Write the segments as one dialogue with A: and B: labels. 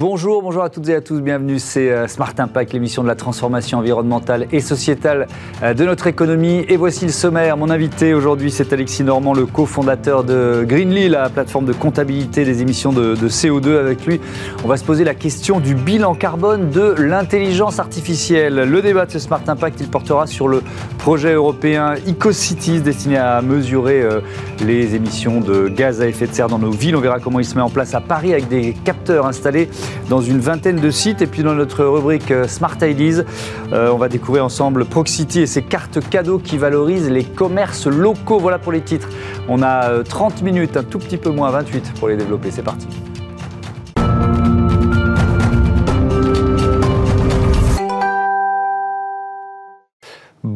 A: Bonjour, bonjour à toutes et à tous, bienvenue, c'est euh, Smart Impact, l'émission de la transformation environnementale et sociétale euh, de notre économie. Et voici le sommaire. Mon invité aujourd'hui, c'est Alexis Normand, le cofondateur de Greenly, la plateforme de comptabilité des émissions de, CO2. Avec lui, on va se poser la question du bilan carbone de l'intelligence artificielle. Le débat de ce Smart Impact, il portera sur le projet européen EcoCities destiné à mesurer euh, les émissions de gaz à effet de serre dans nos villes. On verra comment il se met en place à Paris avec des capteurs installés dans une vingtaine de sites. Et puis dans notre rubrique euh, Smart Ideas, euh, on va découvrir ensemble Proxity et ses cartes cadeaux qui valorisent les commerces locaux. Voilà pour les titres. On a 30 euh, minutes, un tout petit peu moins 28 pour les développer. C'est parti.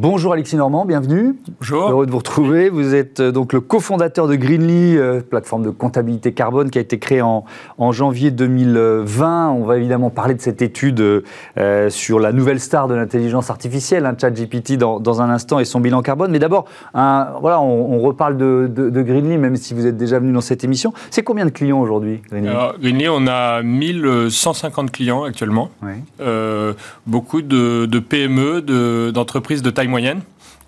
A: Bonjour Alexis Normand, bienvenue.
B: Bonjour.
A: Heureux de vous retrouver. Vous êtes euh, donc le cofondateur de Greenly, euh, plateforme de comptabilité carbone qui a été créée en, janvier 2020. On va évidemment parler de cette étude euh, sur la nouvelle star de l'intelligence artificielle, hein, ChatGPT, dans, un instant et son bilan carbone. Mais d'abord, voilà, on, reparle de, de, Greenly, même si vous êtes déjà venu dans cette émission. C'est combien de clients aujourd'hui,
B: Greenly? Greenly, on a 1150 clients actuellement. beaucoup de, PME, d'entreprises de taille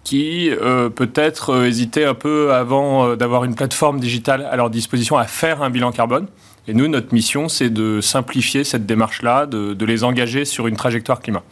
B: qui euh, peut-être euh, hésitaient un peu avant euh, d'avoir une plateforme digitale à leur disposition à faire un bilan carbone. Et nous, notre mission, c'est de simplifier cette démarche-là, de, les engager sur une trajectoire climat.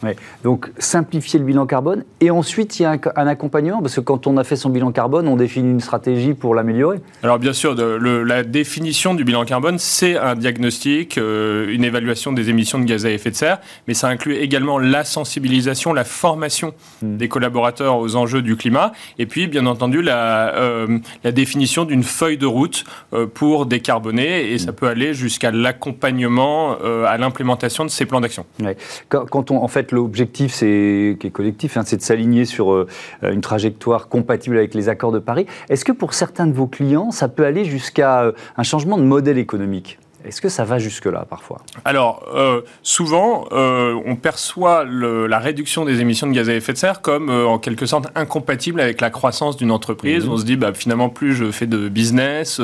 A: Donc, simplifier le bilan carbone. Et ensuite, il y a un, accompagnement, parce que quand on a fait son bilan carbone, on définit une stratégie pour l'améliorer.
B: Alors, bien sûr, la définition du bilan carbone, c'est un diagnostic, euh, une évaluation des émissions de gaz à effet de serre, mais ça inclut également la sensibilisation, la formation hmm. des collaborateurs aux enjeux du climat, et puis, bien entendu, la, euh, la définition d'une feuille de route euh, pour décarboner, et ça hmm. peut aller jusqu'à l'accompagnement euh, à l'implémentation de ces plans d'action.
A: Quand, on, en fait, l'objectif, c'est qui est collectif, hein, c'est de s'aligner sur euh, une trajectoire compatible avec les accords de Paris. Est-ce que pour certains de vos clients, ça peut aller jusqu'à euh, un changement de modèle économique? Est-ce que ça va jusque-là parfois?
B: Alors, euh, souvent, euh, on perçoit la réduction des émissions de gaz à effet de serre comme euh, en quelque sorte incompatible avec la croissance d'une entreprise. Mhm. On se dit, bah, finalement, plus je fais de business,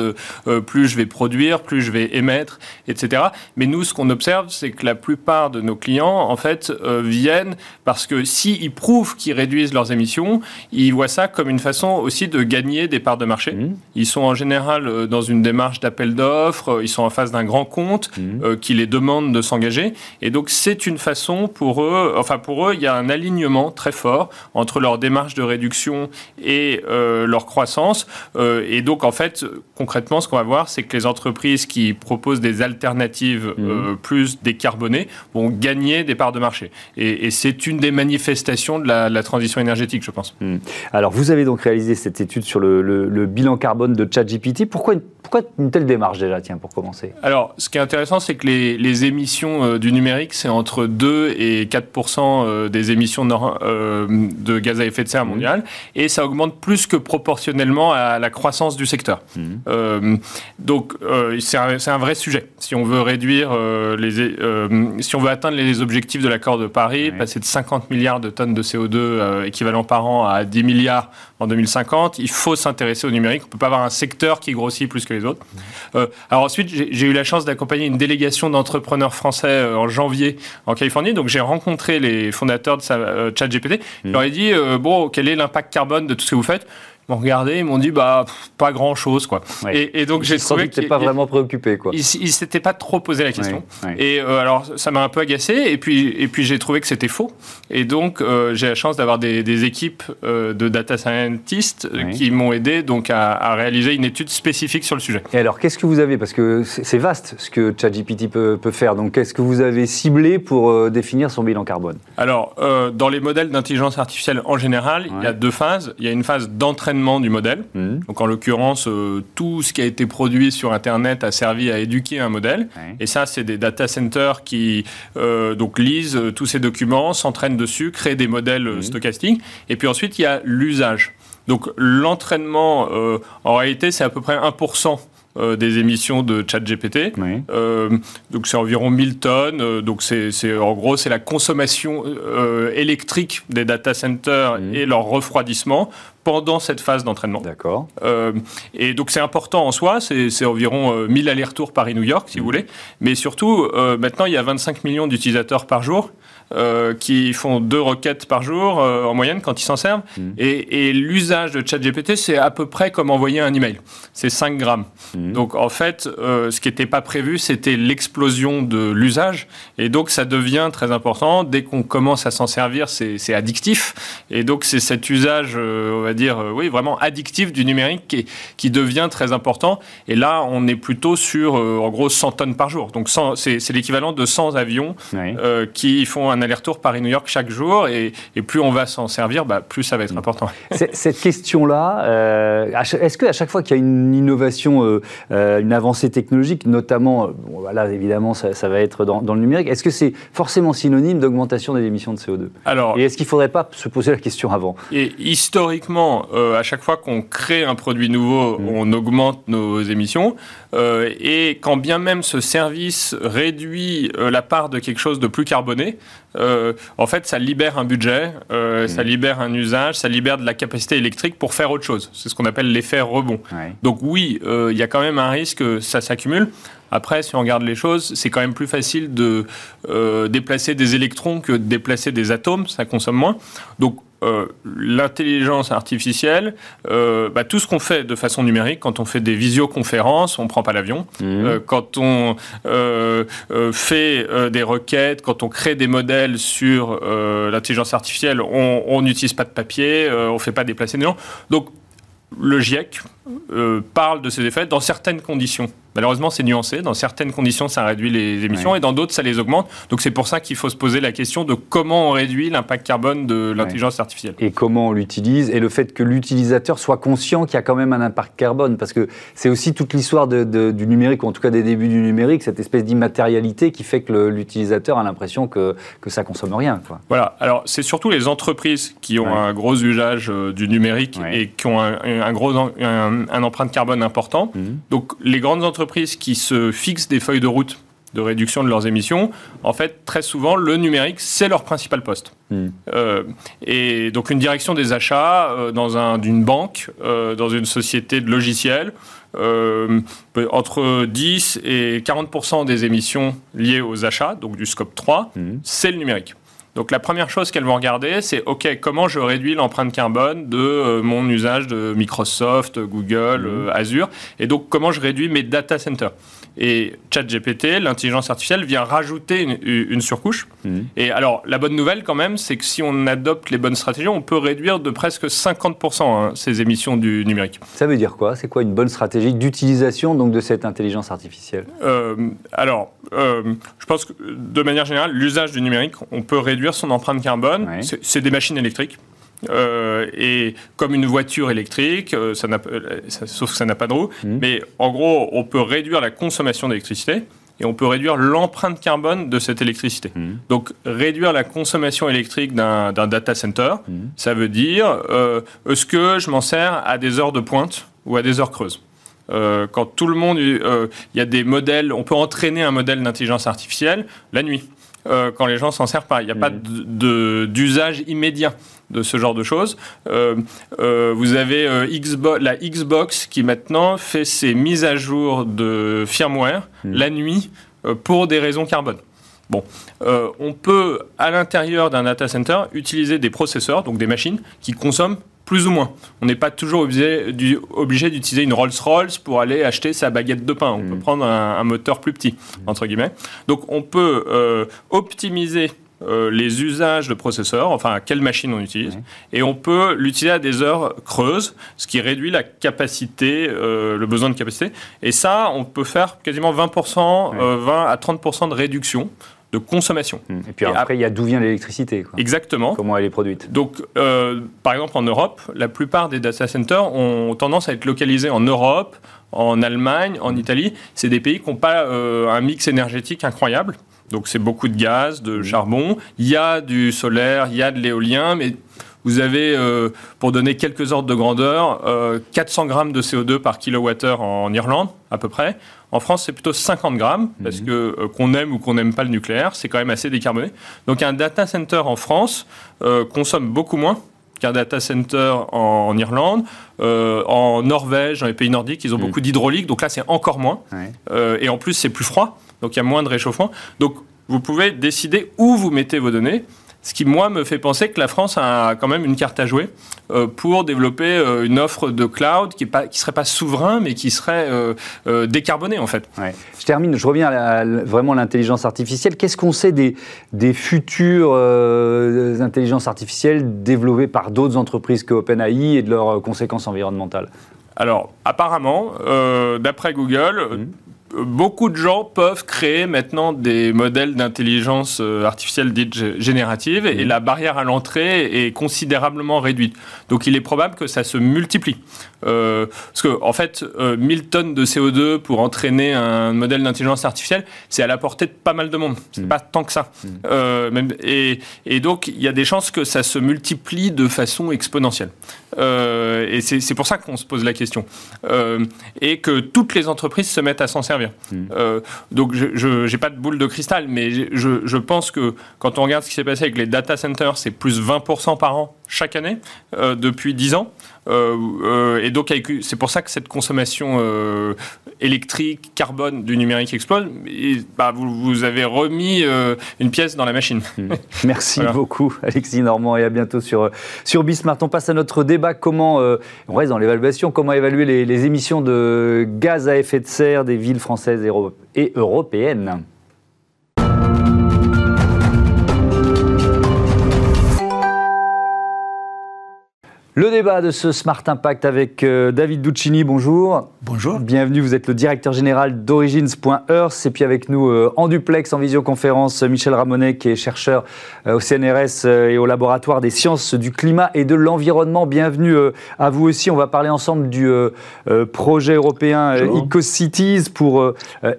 B: plus je vais produire, plus je vais émettre, etc. Mais nous, ce qu'on observe, c'est que la plupart de nos clients, en fait, viennent parce que s'ils prouvent qu'ils réduisent leurs émissions, ils voient ça comme une façon aussi de gagner des parts de marché. Mhm. Ils sont en général dans une démarche d'appel d'offres, ils sont en face d'un compte mhm. euh, qui les demande de s'engager. Et donc, c'est une façon pour eux, enfin, pour eux, il y a un alignement très fort entre leur démarche de réduction et euh, leur croissance. Euh, et donc, en fait, concrètement, ce qu'on va voir, c'est que les entreprises qui proposent des alternatives mhm. plus décarbonées vont gagner des parts de marché. Et, c'est une des manifestations de la, transition énergétique, je pense.
A: Mhm. Alors, vous avez donc réalisé cette étude sur le, bilan carbone de ChatGPT. Pourquoi, pourquoi une telle démarche déjà, tiens, pour commencer
B: Alors, ce qui est intéressant, c'est que les, émissions euh, du numérique, c'est entre 2 et 4% euh, des émissions euh, de gaz à effet de serre mondial, mmh. et ça augmente plus que proportionnellement à la croissance du secteur. Mmh. donc, c'est un, vrai sujet. Si on veut réduire les, si on veut atteindre les objectifs de l'accord de Paris, passer de 50 milliards de tonnes de CO2 équivalent par an à 10 milliards en 2050, il faut s'intéresser au numérique. On ne peut pas avoir un secteur qui grossit plus que les autres. Mmh. alors ensuite, j'ai eu la chance d'accompagner une délégation d'entrepreneurs français euh, en janvier en Californie. Donc j'ai rencontré les fondateurs de euh, ChatGPT. Je leur ai dit, euh, bon, quel est l'impact carbone de tout ce que vous faites? M'ont regardé, ils m'ont dit bah pas grand chose quoi.
A: Et, donc j'ai trouvé pas vraiment préoccupé quoi.
B: Ils, ils s'étaient pas trop posé la question. Et euh, alors ça m'a un peu agacé et puis et puis j'ai trouvé que c'était faux. Et donc euh, j'ai la chance d'avoir des, des, équipes euh, de data scientists qui m'ont aidé donc à, à, réaliser une étude spécifique sur le sujet.
A: Et alors qu'est-ce que vous avez? Parce que c'est vaste ce que ChatGPT peut, peut faire. Donc qu'est-ce que vous avez ciblé pour définir son bilan carbone?
B: Alors dans les modèles d'intelligence artificielle en général, il y a deux phases. Il y a une phase d'entraînement du modèle. Mmh. Donc en l'occurrence, euh, tout ce qui a été produit sur Internet a servi à éduquer un modèle. Et ça, c'est des data centers qui euh, donc lisent euh, tous ces documents, s'entraînent dessus, créent des modèles mmh. stochastiques. Et puis ensuite, il y a l'usage. Donc l'entraînement, en réalité, c'est à peu près 1% euh, des émissions de ChatGPT. Euh, donc c'est environ 1000 tonnes. Euh, donc c'est en gros c'est la consommation électrique des data centers mmh. et leur refroidissement pendant cette phase d'entraînement.
A: D'accord.
B: et donc c'est important en soi, c'est environ 1000 allers-retours Paris-New York, si vous mmh. voulez. Mais surtout, maintenant, il y a 25 millions d'utilisateurs par jour. Euh, qui font deux requêtes par jour euh, en moyenne quand ils s'en servent. Mm. Et, l'usage de ChatGPT, c'est à peu près comme envoyer un email. C'est 5 grammes. Mm. Donc en fait, euh, ce qui n'était pas prévu, c'était l'explosion de l'usage. Et donc ça devient très important. Dès qu'on commence à s'en servir, c'est addictif. Et donc c'est cet usage, on va dire, oui, vraiment addictif du numérique qui, qui, devient très important. Et là, on est plutôt sur, en gros, 100 tonnes par jour. Donc c'est l'équivalent de 100 avions qui font un aller-retour Paris-New York chaque jour, et, plus on va s'en servir, bah, plus ça va être important.
A: Cette question-là, euh, est-ce qu'à chaque fois qu'il y a une innovation, euh, euh, une avancée technologique, notamment, voilà, évidemment, ça, va être dans, le numérique, est-ce que c'est forcément synonyme d'augmentation des émissions de CO2
B: Alors,
A: Et est-ce qu'il ne faudrait pas se poser la question avant?
B: Et historiquement, à chaque fois qu'on crée un produit nouveau, mmh. on augmente nos émissions. Et quand bien même ce service réduit la part de quelque chose de plus carboné, euh, en fait, ça libère un budget, euh, ça mmh. libère un usage, ça libère de la capacité électrique pour faire autre chose. C'est ce qu'on appelle l'effet rebond. Donc oui, euh, il y a quand même un risque que ça s'accumule. Après, si on regarde les choses, c'est quand même plus facile de déplacer des électrons que de déplacer des atomes, ça consomme moins. Donc euh, l'intelligence artificielle, euh, bah, tout ce qu'on fait de façon numérique, quand on fait des visioconférences, on ne prend pas l'avion. Mmh. Euh, quand on fait des requêtes, quand on crée des modèles sur l'intelligence artificielle, on n'utilise pas de papier, on ne fait pas déplacer des gens. Donc, le GIEC parle de ces effets dans certaines conditions. Malheureusement, c'est nuancé. Dans certaines conditions, ça réduit les émissions et dans d'autres, ça les augmente. Donc c'est pour ça qu'il faut se poser la question de comment on réduit l'impact carbone de l'intelligence artificielle.
A: Et comment on l'utilise et le fait que l'utilisateur soit conscient qu'il y a quand même un impact carbone. Parce que c'est aussi toute l'histoire du numérique, ou en tout cas des débuts du numérique, cette espèce d'immatérialité qui fait que l'utilisateur a l'impression que, que ça consomme rien. Quoi.
B: Voilà. Alors c'est surtout les entreprises qui ont un gros usage euh, du numérique et qui ont un, gros un, empreinte carbone important. Mmh. Donc les grandes entreprises qui se fixent des feuilles de route de réduction de leurs émissions, en fait, très souvent, le numérique, c'est leur principal poste. Hmm. Euh, et donc, une direction des achats euh, dans un, d'une banque, euh, dans une société de logiciels, entre 10 et 40 des émissions liées aux achats, donc du scope 3, hmm. c'est le numérique. Donc la première chose qu'elles vont regarder, c'est OK, comment je réduis l'empreinte carbone de euh, mon usage de Microsoft, Google, mmh. euh, Azure, et donc comment je réduis mes data centers? Et ChatGPT, l'intelligence artificielle, vient rajouter une, surcouche. Mmh. Et alors, la bonne nouvelle quand même, c'est que si on adopte les bonnes stratégies, on peut réduire de presque 50% hein, ces émissions du numérique.
A: Ça veut dire quoi? C'est quoi une bonne stratégie d'utilisation donc de cette intelligence artificielle?
B: Euh, Alors, je pense que de manière générale, l'usage du numérique, on peut réduire son empreinte carbone. C'est des machines électriques. Euh, et comme une voiture électrique, euh, ça euh, sauf que ça n'a pas de roue, mmh. mais en gros, on peut réduire la consommation d'électricité et on peut réduire l'empreinte carbone de cette électricité. Mmh. Donc réduire la consommation électrique d'un data center, mmh. ça veut dire est-ce que je m'en sers à des heures de pointe ou à des heures creuses? Quand tout le monde, il y a des modèles, on peut entraîner un modèle d'intelligence artificielle la nuit. Quand les gens s'en servent pas. Il n'y a pas d'usage immédiat de ce genre de choses. Euh, euh, vous avez la Xbox qui maintenant fait ses mises à jour de firmware mm. la nuit pour des raisons carbone. Bon, on peut, à l'intérieur d'un data center, utiliser des processeurs, donc des machines, qui consomment plus ou moins. On n'est pas toujours obligé, d'utiliser une Rolls-Royce pour aller acheter sa baguette de pain. On peut mm. prendre un, moteur plus petit, entre guillemets. Donc on peut euh, optimiser euh, les usages de processeurs, enfin quelle machine on utilise, et on peut l'utiliser à des heures creuses, ce qui réduit la capacité, euh, le besoin de capacité. Et ça, on peut faire quasiment 20%, 20 à 30% de réduction de consommation.
A: Mmh. Et puis après, il y a d'où vient l'électricité.
B: Exactement.
A: Comment elle est produite.
B: Donc, euh, par exemple, en Europe, la plupart des data centers ont tendance à être localisés en Europe, en Allemagne, en Italie. C'est des pays qui n'ont pas euh, un mix énergétique incroyable. Donc, c'est beaucoup de gaz, de charbon. Il y a du solaire, il y a de l'éolien, mais vous avez, pour donner quelques ordres de grandeur, 400 grammes de CO2 par kilowattheure en Irlande, à peu près. En France, c'est plutôt 50 grammes, parce mhm. que qu'on aime ou qu'on n'aime pas le nucléaire, c'est quand même assez décarboné. Donc un data center en France consomme beaucoup moins qu'un data center en, Irlande. Euh, en Norvège, dans les pays nordiques, ils ont beaucoup d'hydraulique, donc là c'est encore moins. Euh, et en plus c'est plus froid, donc il y a moins de réchauffement. Donc vous pouvez décider où vous mettez vos données. Ce qui, moi, me fait penser que la France a quand même une carte à jouer euh, pour développer euh, une offre de cloud qui ne serait pas souverain, mais qui serait euh, décarbonée, en fait.
A: Je termine, je reviens à, vraiment l'intelligence artificielle. Qu'est-ce qu'on sait des, des futures intelligences artificielles développées par d'autres entreprises que OpenAI et de leurs conséquences environnementales?
B: Alors, apparemment, d'après Google, mmh beaucoup de gens peuvent créer maintenant des modèles d'intelligence euh, artificielle dite générative et mmh. la barrière à l'entrée est considérablement réduite. Donc il est probable que ça se multiplie. Euh, parce que, en fait, 1000 euh, tonnes de CO2 pour entraîner un modèle d'intelligence artificielle, c'est à la portée de pas mal de monde. C'est mmh. pas tant que ça. Mmh. et, et, donc, il y a des chances que ça se multiplie de façon exponentielle. et c'est pour ça qu'on se pose la question. et que toutes les entreprises se mettent à s'en servir. Euh, donc je n'ai pas de boule de cristal, mais je, je, pense que quand on regarde ce qui s'est passé avec les data centers, c'est plus 20% par an chaque année euh, depuis 10 ans. Euh, et donc c'est pour ça que cette consommation électrique, carbone du numérique explose. Et, bah, vous, vous, avez remis une pièce dans la machine. Hmm.
A: Merci beaucoup Alexis Normand et à bientôt sur, sur Bismart. On passe à notre débat. Comment, on reste dans l'évaluation, comment évaluer les, les émissions de gaz à effet de serre des villes françaises française et européenne. Le débat de ce Smart Impact avec euh, David Duccini, bonjour.
C: Bonjour.
A: Bienvenue, vous êtes le directeur général d'Origins.earth et puis avec nous euh, en duplex, en visioconférence, Michel Ramonet qui est chercheur euh, au CNRS et au laboratoire des sciences du climat et de l'environnement. Bienvenue à vous aussi. On va parler ensemble du projet européen EcoCities pour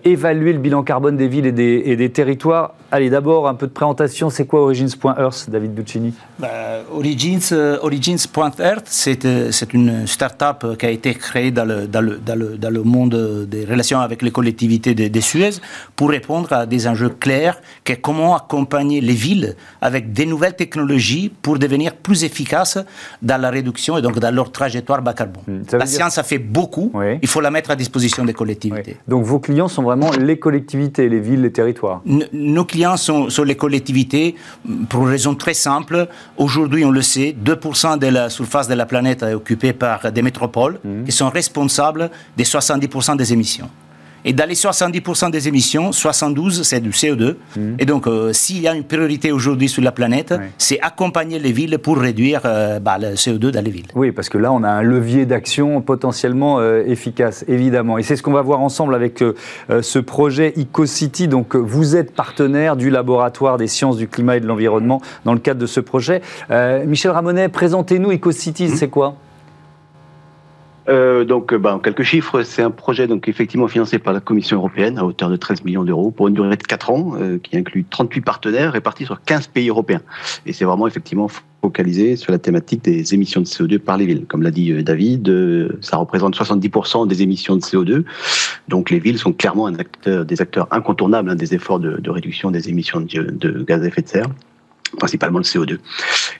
A: évaluer le bilan carbone des villes et des, et des territoires. Allez, d'abord un peu de présentation. C'est quoi Origins.earth, David Duccini
C: bah, Origins, Origins.earth euh, c'est une start-up qui a été créée dans le, dans le, dans le, monde des relations avec les collectivités de, Suez pour répondre à des enjeux clairs, que comment accompagner les villes avec des nouvelles technologies pour devenir plus efficaces dans la réduction et donc dans leur trajectoire bas carbone. Hmm, la science a fait beaucoup, il faut la mettre à disposition des collectivités.
A: Donc vos clients sont vraiment les collectivités, les villes, les territoires
C: Nos clients sont, sont les collectivités pour une raison très simple. Aujourd'hui, on le sait, 2% de la surface face de la planète est occupée par des métropoles mmh. qui sont responsables des 70% des émissions. Et dans les 70% des émissions, 72, c'est du CO2. Mmh. Et donc, euh, s'il y a une priorité aujourd'hui sur la planète, c'est accompagner les villes pour réduire euh, bah, le CO2 dans les villes.
A: Oui, parce que là, on a un levier d'action potentiellement euh, efficace, évidemment. Et c'est ce qu'on va voir ensemble avec ce projet EcoCity. Donc, vous êtes partenaire du laboratoire des sciences du climat et de l'environnement dans le cadre de ce projet. Michel Ramonet, présentez-nous EcoCity, mmh. c'est quoi?
D: Euh, donc, bah, en quelques chiffres, c'est un projet donc effectivement financé par la Commission européenne à hauteur de 13 millions d'euros pour une durée de 4 ans, euh, qui inclut 38 partenaires répartis sur 15 pays européens. Et c'est vraiment effectivement focalisé sur la thématique des émissions de CO2 par les villes. Comme l'a dit euh, David, ça représente 70% des émissions de CO2. Donc les villes sont clairement des acteurs incontournables hein, des efforts de, réduction des émissions de gaz à effet de serre principalement le CO2.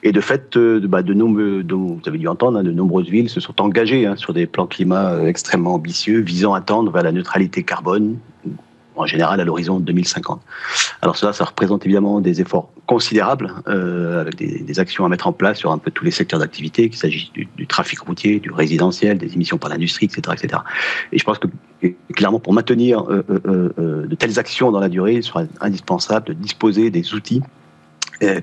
D: Et de fait, euh, bah, de nombreux, vous avez dû entendre, hein, de nombreuses villes se sont engagées hein, sur des plans climat euh, extrêmement ambitieux, visant à tendre vers la neutralité carbone, en général à l'horizon 2050. Alors cela, ça représente évidemment des efforts considérables, euh, avec des, actions à mettre en place sur un peu tous les secteurs d'activité, qu'il s'agisse du, trafic routier, du résidentiel, des émissions par l'industrie, etc., etc. Et je pense que clairement, pour maintenir de telles actions dans la durée, il sera indispensable de disposer des outils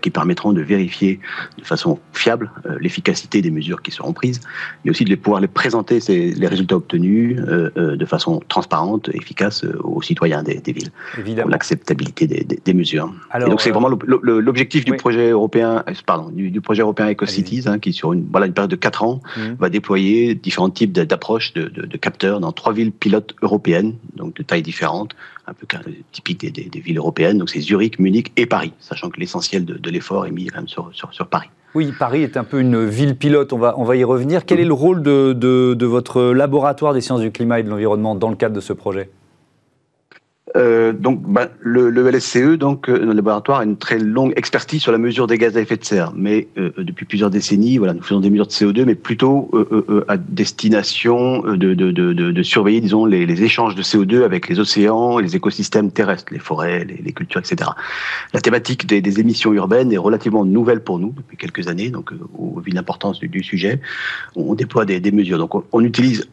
D: qui permettront de vérifier de façon fiable euh, l'efficacité des mesures qui seront prises, et aussi de pouvoir les présenter les résultats obtenus euh, de façon transparente, efficace aux citoyens des, villes, Évidemment. pour l'acceptabilité des, mesures. et donc c'est vraiment l'objectif du projet européen, pardon, du, projet européen EcoCities, hein, qui sur une voilà une période de 4 ans mmh. va déployer différents types d'approches de, de capteurs dans trois villes pilotes européennes, donc de tailles différentes, un peu typique des, villes européennes. Donc c'est Zurich, Munich et Paris, sachant que l'essentiel de, l'effort est mis quand sur, Paris.
A: Oui, Paris est un peu une ville pilote, on va, y revenir. Quel est le rôle de votre laboratoire des sciences du climat et de l'environnement dans le cadre de ce projet?
D: Euh, donc, ben, le, LSCE, donc, euh, notre laboratoire, a une très longue expertise sur la mesure des gaz à effet de serre. Mais euh, depuis plusieurs décennies, voilà, nous faisons des mesures de CO2, mais plutôt à destination de, surveiller, disons, les, échanges de CO2 avec les océans, les écosystèmes terrestres, les forêts, les, cultures, etc. La thématique des, émissions urbaines est relativement nouvelle pour nous depuis quelques années. Donc, au vu de l'importance du, sujet, on, déploie des, mesures. Donc, on, on utilise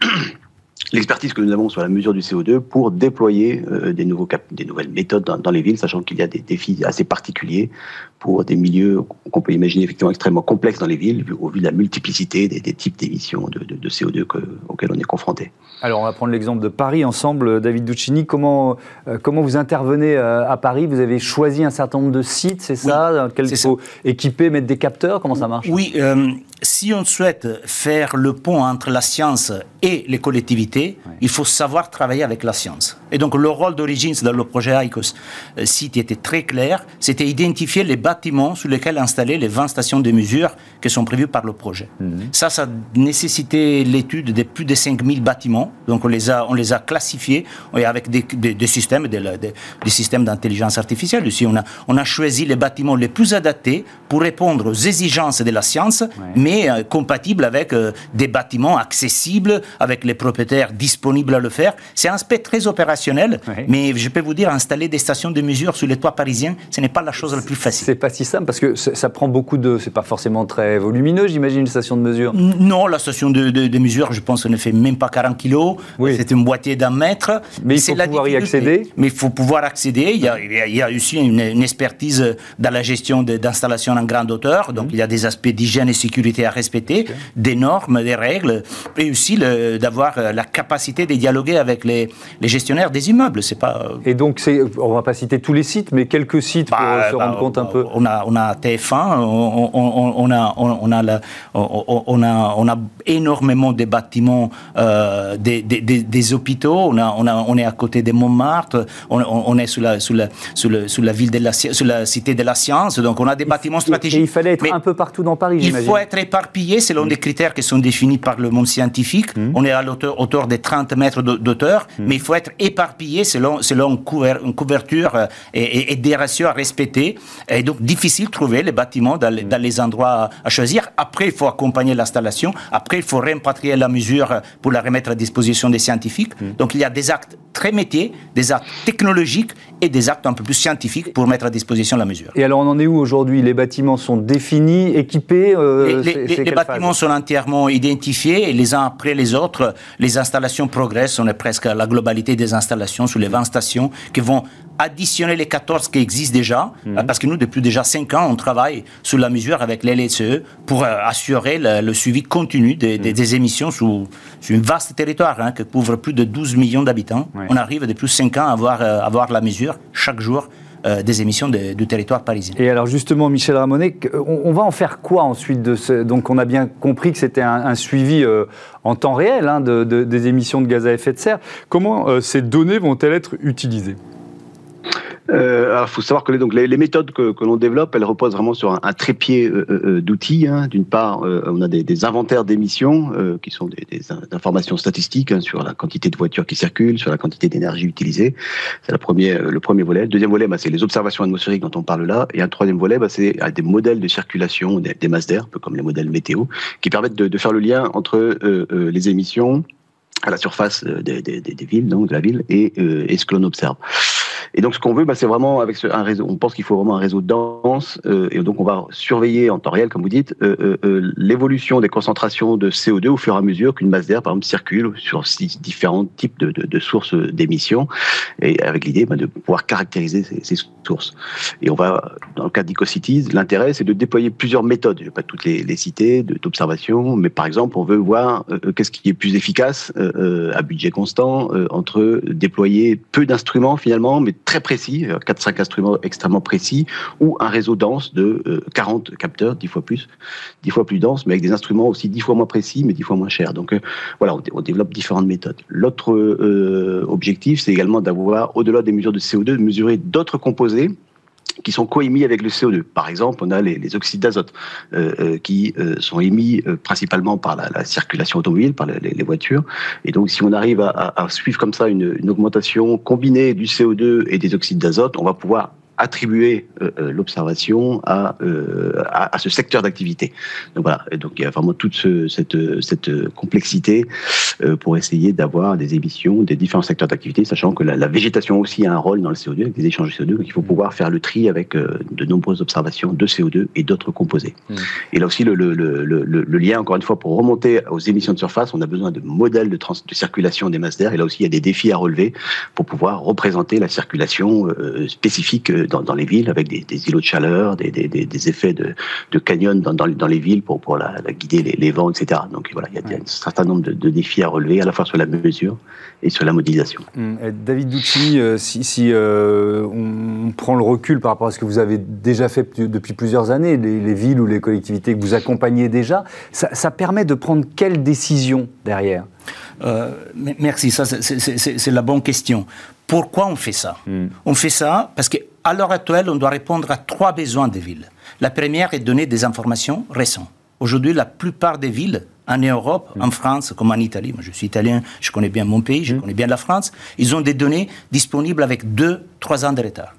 D: l'expertise que nous avons sur la mesure du CO2 pour déployer euh, des, nouveaux cap des nouvelles méthodes dans, dans les villes, sachant qu'il y a des défis assez particuliers pour des milieux qu'on peut imaginer effectivement extrêmement complexes dans les villes, au vu de la multiplicité des, des types d'émissions de, de, de, CO2 que, auxquelles on est confronté.
A: Alors on va prendre l'exemple de Paris ensemble. David Duccini, comment, euh, comment vous intervenez euh, à Paris? Vous avez choisi un certain nombre de sites, c'est ça, dans lesquels il faut équiper, mettre des capteurs? Comment ça marche?
C: Oui, si on souhaite faire le pont entre la science et les collectivités, il faut savoir travailler avec la science. Et donc le rôle d'origine dans le projet ICOS euh, site était très clair, c'était identifier les bâtiments sur lesquels installer les 20 stations de mesure qui sont prévues par le projet. Mhm. Ça, ça nécessitait l'étude de plus de 5000 bâtiments, donc on les a, on les a classifiés avec des, des, systèmes, des, des systèmes d'intelligence artificielle. On a, on a choisi les bâtiments les plus adaptés pour répondre aux exigences de la science, mais euh, compatibles avec euh, des bâtiments accessibles, avec les propriétaires disponibles à le faire. C'est un aspect très opérationnel, mais je peux vous dire, installer des stations de mesure sur les toits parisiens, ce n'est pas la chose la plus facile.
A: C'est pas si simple parce que ça prend beaucoup de. C'est pas forcément très volumineux, j'imagine, une station de mesure.
C: Non, la station de, de, mesure, je pense, ne fait même pas 40 kilos. C'est une boîtier d'un mètre.
A: Mais il faut pouvoir y accéder.
C: Mais il faut pouvoir accéder. Il y a, il y a aussi une, une, expertise dans la gestion d'installations en grande hauteur. Donc, il y a des aspects d'hygiène et sécurité à respecter, des normes, des règles, et aussi d'avoir la capacité de dialoguer avec les, les gestionnaires des immeubles. C'est pas.
A: Euh, et donc, on va pas citer tous les sites, mais quelques sites pour bah, se rendre bah, compte un peu.
C: On a, on a TF1, on, on, on a, on, a la, on, a, on a énormément de bâtiments, euh, des, des, des, hôpitaux. On a, on a, on est à côté de Montmartre. On, est sous la, sous la, sous, le, sous la ville de la, sous la cité de la science. Donc, on a des bâtiments stratégiques. Et
A: il fallait être un peu partout dans Paris.
C: Il faut être éparpillé selon mm. des critères qui sont définis par le monde scientifique. Mm. On est à l'auteur, hauteur des 30 mètres d'auteur, mm. mais il faut être éparpillé selon, selon une couverture euh, et, et, des ratios à respecter. Et donc, difficile de trouver les bâtiments dans, dans les endroits à choisir. Après, il faut accompagner l'installation. Après, il faut réimpatrier la mesure pour la remettre à disposition des scientifiques. Donc, il y a des actes très métiers, des actes technologiques et des actes un peu plus scientifiques pour mettre à disposition la mesure.
A: Et alors, on en est où aujourd'hui? Les bâtiments sont définis, équipés
C: euh, Les, bâtiments sont entièrement identifiés et les uns après les autres, les installations progressent. On est presque à la globalité des installations sur les 20 stations qui vont additionner les 14 qui existent déjà, mhm. parce que nous, depuis déjà 5 ans, on travaille sur la mesure avec l'LSE pour euh, assurer le, suivi continu des, des, mhm. émissions sur, sur un vaste territoire hein, qui couvre plus de 12 millions d'habitants. On arrive depuis 5 ans à avoir, euh, à avoir la mesure chaque jour euh, des émissions du territoire parisien.
A: Et alors justement, Michel Ramonet, on, va en faire quoi ensuite de ce... Donc on a bien compris que c'était un, suivi en temps réel hein, de, des émissions de gaz à effet de serre. Comment ces données vont-elles être utilisées?
D: Euh, alors, il faut savoir que les, donc, les, les méthodes que, que l'on développe, elles reposent vraiment sur un, trépied euh, euh, euh d'outils. Hein. D'une part, euh, on a des, des inventaires d'émissions euh, qui sont des, des informations statistiques hein, sur la quantité de voitures qui circulent, sur la quantité d'énergie utilisée. C'est la première, le premier volet. Le deuxième volet, bah, c'est les observations atmosphériques dont on parle là. Et un troisième volet, bah, c'est des modèles de circulation, des, des masses d'air, un peu comme les modèles météo, qui permettent de, de faire le lien entre les émissions à la surface des, des, des, villes, donc de la ville, et, et ce que l'on observe. Et donc, ce qu'on veut, bah, c'est vraiment avec un réseau. On pense qu'il faut vraiment un réseau dense, euh, et donc on va surveiller en temps réel, comme vous dites, euh, euh, l'évolution des concentrations de CO2 au fur et à mesure qu'une masse d'air, par exemple, circule sur six différents types de, sources d'émissions, et avec l'idée bah, de pouvoir caractériser ces, ces, sources. Et on va, dans le cas d'EcoCities, l'intérêt, c'est de déployer plusieurs méthodes. Je ne vais pas toutes les, les citer d'observation, mais par exemple, on veut voir qu'est-ce qui est plus efficace à budget constant entre déployer peu d'instruments finalement, mais très précis, 4-5 euh, instruments extrêmement précis, ou un réseau dense de 40 euh, capteurs, 10 fois plus, 10 fois plus dense, mais avec des instruments aussi 10 fois moins précis, mais 10 fois moins chers. Donc euh, voilà, on, développe différentes méthodes. L'autre objectif, c'est également d'avoir, au-delà des mesures de CO2, de mesurer d'autres composés qui sont co-émis avec le CO2. Par exemple, on a les, oxydes d'azote euh, euh, qui euh, sont émis principalement par la, circulation automobile, par les, voitures. Et donc, si on arrive à, suivre comme ça une, une, augmentation combinée du CO2 et des oxydes d'azote, on va pouvoir attribuer euh, euh, l'observation à, euh, à, à, ce secteur d'activité. Donc voilà, et donc il y a vraiment toute ce, cette, cette complexité pour essayer d'avoir des émissions des différents secteurs d'activité, sachant que la, la, végétation aussi a un rôle dans le CO2, avec des échanges de CO2, donc il faut pouvoir faire le tri avec de nombreuses observations de CO2 et d'autres composés. Mmh. Et là aussi, le, le, le, le, lien, encore une fois, pour remonter aux émissions de surface, on a besoin de modèles de, trans, de circulation des masses d'air, et là aussi, il y a des défis à relever pour pouvoir représenter la circulation spécifique dans, les villes avec des, îlots de chaleur, des, des, effets de, de canyon dans, dans, les villes pour, pour la, guider les, vents, etc. Donc voilà, il y a, un certain nombre de, défis à relever, à la fois sur la mesure et sur la modélisation.
A: Hum, David Ducci, euh, si, si euh, on prend le recul par rapport à ce que vous avez déjà fait depuis plusieurs années, les, villes ou les collectivités que vous accompagnez déjà, ça, ça permet de prendre quelles décisions derrière?
C: Euh, merci, ça c'est la bonne question. Pourquoi on fait ça? Hum. On fait ça parce que à l'heure actuelle, on doit répondre à trois besoins des villes. La première est de donner des informations récentes. Aujourd'hui, la plupart des villes en Europe, en France, comme en Italie, moi je suis italien, je connais bien mon pays, je mm. connais bien la France, ils ont des données disponibles avec deux, trois ans de retard.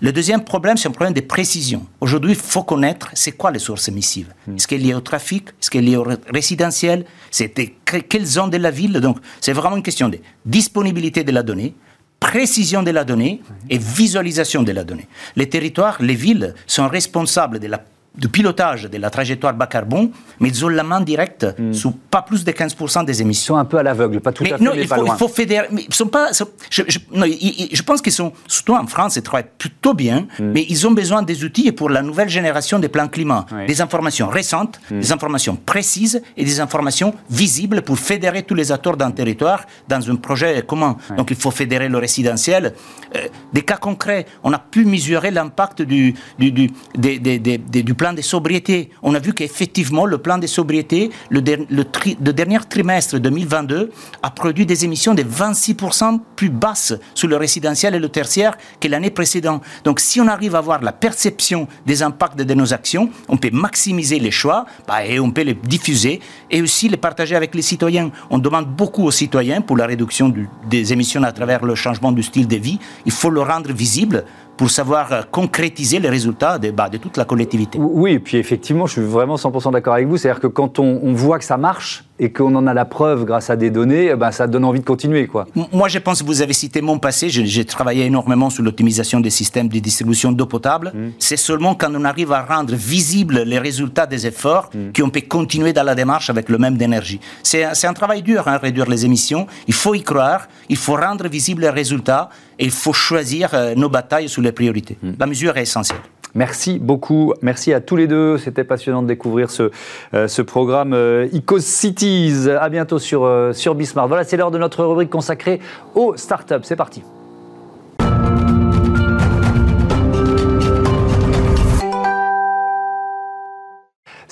C: Le deuxième problème, c'est un problème de précision. Aujourd'hui, il faut connaître c'est quoi les sources émissives. Mm. Est-ce qu'elle est liée au trafic? Est-ce qu'elle est liée au résidentiel? C'était quelle zone de la ville? Donc, c'est vraiment une question de disponibilité de la donnée, précision de la donnée et visualisation de la donnée. Les territoires, les villes sont responsables de la de pilotage de la trajectoire bas carbone, mais ils ont la main directe hmm. sur pas plus de 15% des émissions.
A: Ils sont un peu à l'aveugle, pas tout à fait,
C: non, il faut, Il faut fédérer. Mais ils sont pas. Je, non, je pense qu'ils sont, surtout en France, ils travaillent plutôt bien, hmm. mais ils ont besoin des outils pour la nouvelle génération des plans climat, des informations récentes, hmm. des informations précises et des informations visibles pour fédérer tous les acteurs d'un territoire dans un projet commun. Donc il faut fédérer le résidentiel. Euh, des cas concrets, on a pu mesurer l'impact du, du, du, des, des, du plan de sobriété. On a vu qu'effectivement, le plan de sobriété, le, le, dernier trimestre 2022, a produit des émissions de 26% plus basses sur le résidentiel et le tertiaire que l'année précédente. Donc, si on arrive à avoir la perception des impacts de nos actions, on peut maximiser les choix bah, et on peut les diffuser et aussi les partager avec les citoyens. On demande beaucoup aux citoyens pour la réduction des émissions à travers le changement du style de vie. Il faut le rendre visible pour savoir concrétiser les résultats de, bah, de toute la collectivité.
A: Oui, et puis effectivement, je suis vraiment 100% d'accord avec vous. C'est-à-dire que quand on, voit que ça marche et qu'on en a la preuve grâce à des données, eh ben, ça donne envie de continuer. Quoi.
C: Moi, je pense que vous avez cité mon passé. J'ai travaillé énormément sur l'optimisation des systèmes de distribution d'eau potable. Mmh. C'est seulement quand on arrive à rendre visibles les résultats des efforts mmh. qu'on peut continuer dans la démarche avec le même d'énergie. C'est un travail dur, hein, réduire les émissions. Il faut y croire, il faut rendre visibles les résultats et il faut choisir euh, nos batailles sur les priorités. Hmm. La mesure est essentielle.
A: Merci beaucoup. Merci à tous les deux. C'était passionnant de découvrir ce, euh, programme euh, Cities. À bientôt sur, euh, sur Bismarck. Voilà, c'est l'heure de notre rubrique consacrée aux startups. C'est parti.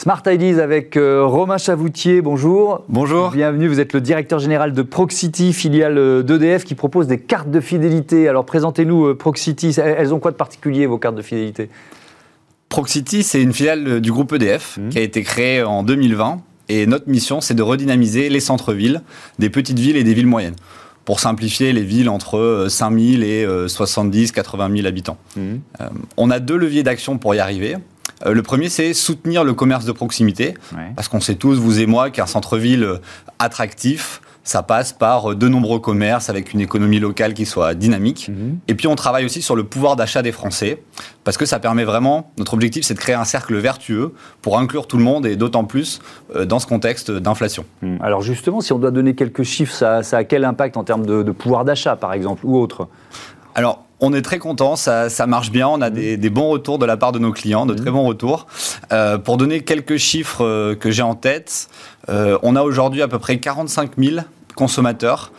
A: Smart Ideas avec euh, Romain Chavoutier, bonjour.
E: Bonjour.
A: Bienvenue, vous êtes le directeur général de Proxity, filiale euh, d'EDF qui propose des cartes de fidélité. Alors présentez-nous euh, Proxity, elles ont quoi de particulier vos cartes de fidélité?
E: Proxity, c'est une filiale du groupe EDF mmh. qui a été créée en 2020 et notre mission, c'est de redynamiser les centres-villes, des petites villes et des villes moyennes pour simplifier les villes entre 5000 et 70, 80 000 habitants. Mmh. on a deux leviers d'action pour y arriver. Euh, le premier, c'est soutenir le commerce de proximité, parce qu'on sait tous, vous et moi, qu'un centre-ville euh, attractif, ça passe par euh, de nombreux commerces avec une économie locale qui soit dynamique. Mhm. Et puis on travaille aussi sur le pouvoir d'achat des Français, parce que ça permet vraiment, notre objectif c'est de créer un cercle vertueux pour inclure tout le monde et d'autant plus dans ce contexte d'inflation.
A: Mhm. Alors justement, si on doit donner quelques chiffres, ça, a quel impact en termes de, de pouvoir d'achat par exemple, ou autre?
E: Alors, on est très content, ça, marche bien, on a des, bons retours de la part de nos clients, de très bons retours. Euh, pour donner quelques chiffres euh, que j'ai en tête, euh, on a aujourd'hui à peu près 45 000 consommateurs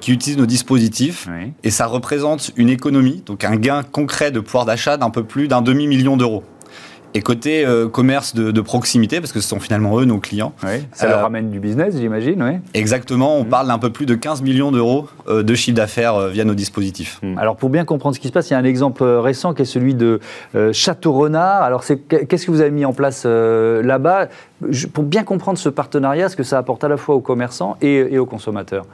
E: qui utilisent nos dispositifs. Et ça représente une économie, donc un gain concret de pouvoir d'achat d'un peu plus d'un demi-million d'euros. Et côté euh, commerce de, de proximité, parce que ce sont finalement eux nos clients.
A: Oui, ça leur
E: Euh,
A: ramène du business, j'imagine, oui.
E: Exactement, on
A: Mhm.
E: parle d'un peu plus de 15 millions d'euros euh, de chiffre d'affaires euh, via nos dispositifs.
A: Alors pour bien comprendre ce qui se passe, il y a un exemple récent qui est celui de euh, Château Renard. Alors c'est qu'est-ce que vous avez mis en place euh, là-bas? Pour bien comprendre ce partenariat, ce que ça apporte à la fois aux commerçants et, et aux consommateurs.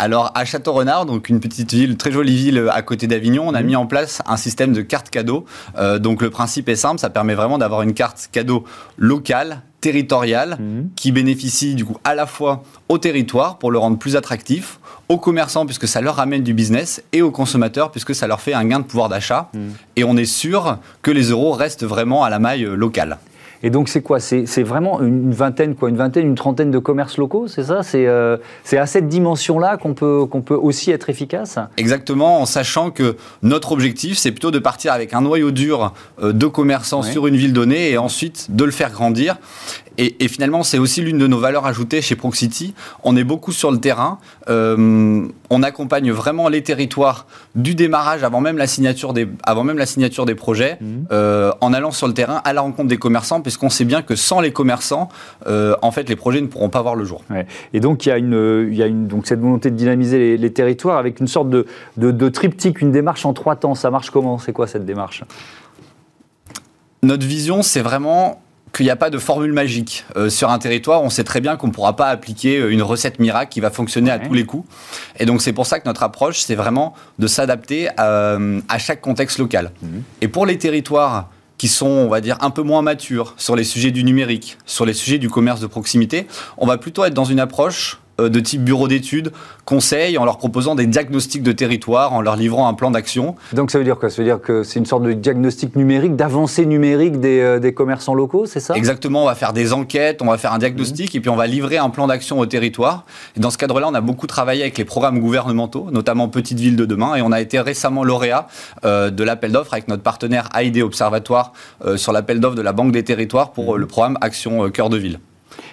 E: Alors à Château-Renard, donc une petite ville, très jolie ville euh, à côté d'Avignon, on a mis en place un système de cartes cadeaux. Euh, donc le principe est simple, ça permet vraiment d'avoir une carte cadeau locale, territoriale, qui bénéficie du coup à la fois au territoire pour le rendre plus attractif, aux commerçants puisque ça leur ramène du business et aux consommateurs puisque ça leur fait un gain de pouvoir d'achat. Et on est sûr que les euros restent vraiment à la maille euh, locale.
A: Et donc c'est quoi? C'est vraiment une vingtaine, quoi, une vingtaine, une trentaine de commerces locaux, c'est ça? C'est euh, c'est à cette dimension-là qu'on peut, qu'on peut aussi être efficace?
E: Exactement, en sachant que notre objectif, c'est plutôt de partir avec un noyau dur euh, de commerçants
A: Ouais.
E: sur une ville donnée et ensuite de le faire grandir. Et, et finalement, c'est aussi l'une de nos valeurs ajoutées chez Proxity. On est beaucoup sur le terrain. Euh, on accompagne vraiment les territoires du démarrage avant même la signature des, avant même la signature des projets, euh, en allant sur le terrain à la rencontre des commerçants, puisqu'on sait bien que sans les commerçants, euh, en fait, les projets ne pourront pas voir le jour.
A: Ouais. Et donc il y a, une, il y a une, donc cette volonté de dynamiser les, les territoires avec une sorte de, de, de triptyque, une démarche en trois temps. Ça marche comment? C'est quoi cette démarche?
E: Notre vision, c'est vraiment qu'il n'y a pas de formule magique. Euh, sur un territoire, on sait très bien qu'on ne pourra pas appliquer euh, une recette miracle qui va fonctionner à tous les coups. Et donc c'est pour ça que notre approche, c'est vraiment de s'adapter à, à chaque contexte local. Et pour les territoires qui sont, on va dire, un peu moins matures sur les sujets du numérique, sur les sujets du commerce de proximité, on va plutôt être dans une approche euh, de type bureau d'études, conseil, en leur proposant des diagnostics de territoire, en leur livrant un plan d'action.
A: Donc ça veut dire quoi? Ça veut dire que c'est une sorte de diagnostic numérique, d'avancée numérique des, euh, des commerçants locaux, c'est ça?
E: Exactement, on va faire des enquêtes, on va faire un diagnostic et puis on va livrer un plan d'action au territoire. Et dans ce cadre-là, on a beaucoup travaillé avec les programmes gouvernementaux, notamment Petite Ville de demain, et on a été récemment lauréat euh, de l'appel d'offres avec notre partenaire AID Observatoire euh, sur l'appel d'offres de la Banque des Territoires pour euh, le programme Action euh, Cœur de Ville.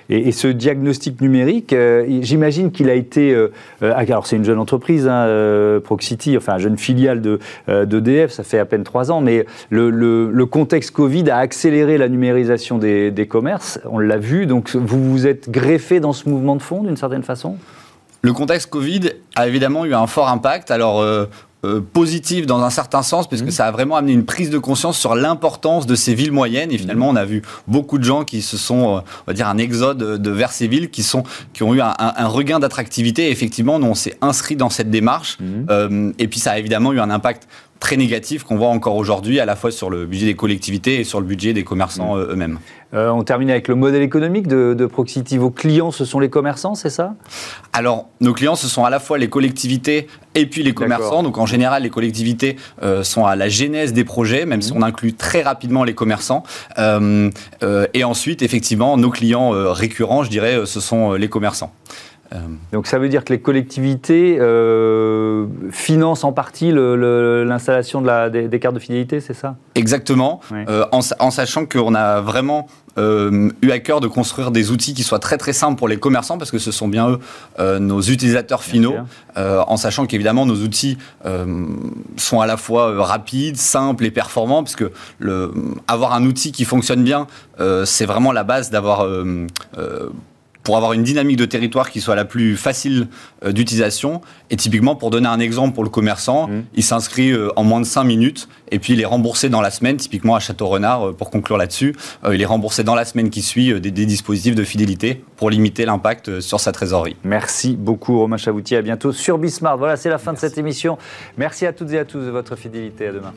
A: Et, ce diagnostic numérique, euh, j'imagine qu'il a été. euh, euh, alors, c'est une jeune entreprise, hein, Proxity, enfin, jeune filiale de, d'EDF, ça fait à peine trois ans, mais le, contexte Covid a accéléré la numérisation des, commerces, on l'a vu, donc vous vous êtes greffé dans ce mouvement de fond d'une certaine façon?
E: Le contexte Covid a évidemment eu un fort impact. Alors, euh, positif dans un certain sens, puisque ça a vraiment amené une prise de conscience sur l'importance de ces villes moyennes. Et finalement, on a vu beaucoup de gens qui se sont, euh, on va dire, un exode de vers ces villes, qui, sont, qui ont eu un, un- un regain d'attractivité. Et effectivement, nous, on s'est inscrit dans cette démarche. Euh, et puis, ça a évidemment eu un impact très négatif qu'on voit encore aujourd'hui, à la fois sur le budget des collectivités et sur le budget des commerçants euh, eux-mêmes.
A: Euh, On termine avec le modèle économique de, de Proxity. Vos clients, ce sont les commerçants, c'est ça?
E: Alors, nos clients, ce sont à la fois les collectivités et puis les commerçants. Donc, en général, les collectivités euh, sont à la genèse des projets, même si on inclut très rapidement les commerçants. Euh, et ensuite, effectivement, nos clients récurrents, je dirais, ce sont les commerçants.
A: Donc ça veut dire que les collectivités financent en partie l'installation de la- des, des cartes de fidélité, c'est ça?
E: Exactement, euh, en, sa- en sachant qu'on a vraiment euh, eu à cœur de construire des outils qui soient très très simples pour les commerçants, parce que ce sont bien eux euh, nos utilisateurs finaux, en sachant qu'évidemment nos outils sont à la fois rapides, simples et performants, parce que le, avoir un outil qui fonctionne bien, c'est vraiment la base d'avoir... pour avoir une dynamique de territoire qui soit la plus facile euh, d'utilisation. Et typiquement, pour donner un exemple pour le commerçant,
A: Mhm.
E: il s'inscrit euh, en moins de 5 minutes et puis il est remboursé dans la semaine, typiquement à Château-Renard, euh, pour conclure là-dessus, il est remboursé dans la semaine qui suit des, des dispositifs de fidélité pour limiter l'impact sur sa trésorerie.
A: Merci beaucoup Romain Chavoutier, à bientôt sur Bismart. Voilà, c'est la fin de cette émission. Merci à toutes et à tous de votre fidélité, à demain.